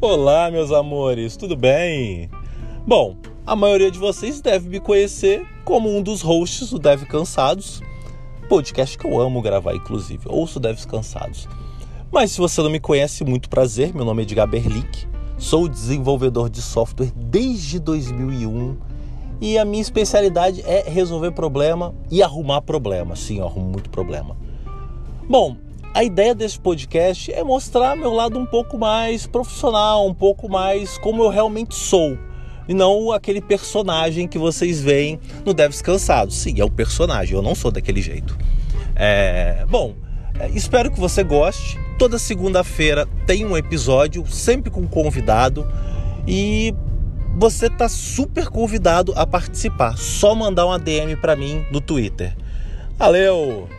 Olá, meus amores, tudo bem? Bom, a maioria de vocês deve me conhecer como um dos hosts do Dev Cansados, podcast que eu amo gravar, inclusive. Ouço Devs Cansados. Mas se você não me conhece, muito prazer. Meu nome é Edgar Berlick, sou desenvolvedor de software desde 2001 e a minha especialidade é resolver problema e arrumar problema. Sim, eu arrumo muito problema. Bom, a ideia desse podcast é mostrar meu lado um pouco mais profissional, um pouco mais como eu realmente sou. E não aquele personagem que vocês veem no Devs Cansados. Sim, é um personagem, eu não sou daquele jeito. É... Bom, é, espero que você goste. Toda segunda-feira tem um episódio, sempre com um convidado. E você está super convidado a participar. Só mandar uma DM para mim no Twitter. Valeu!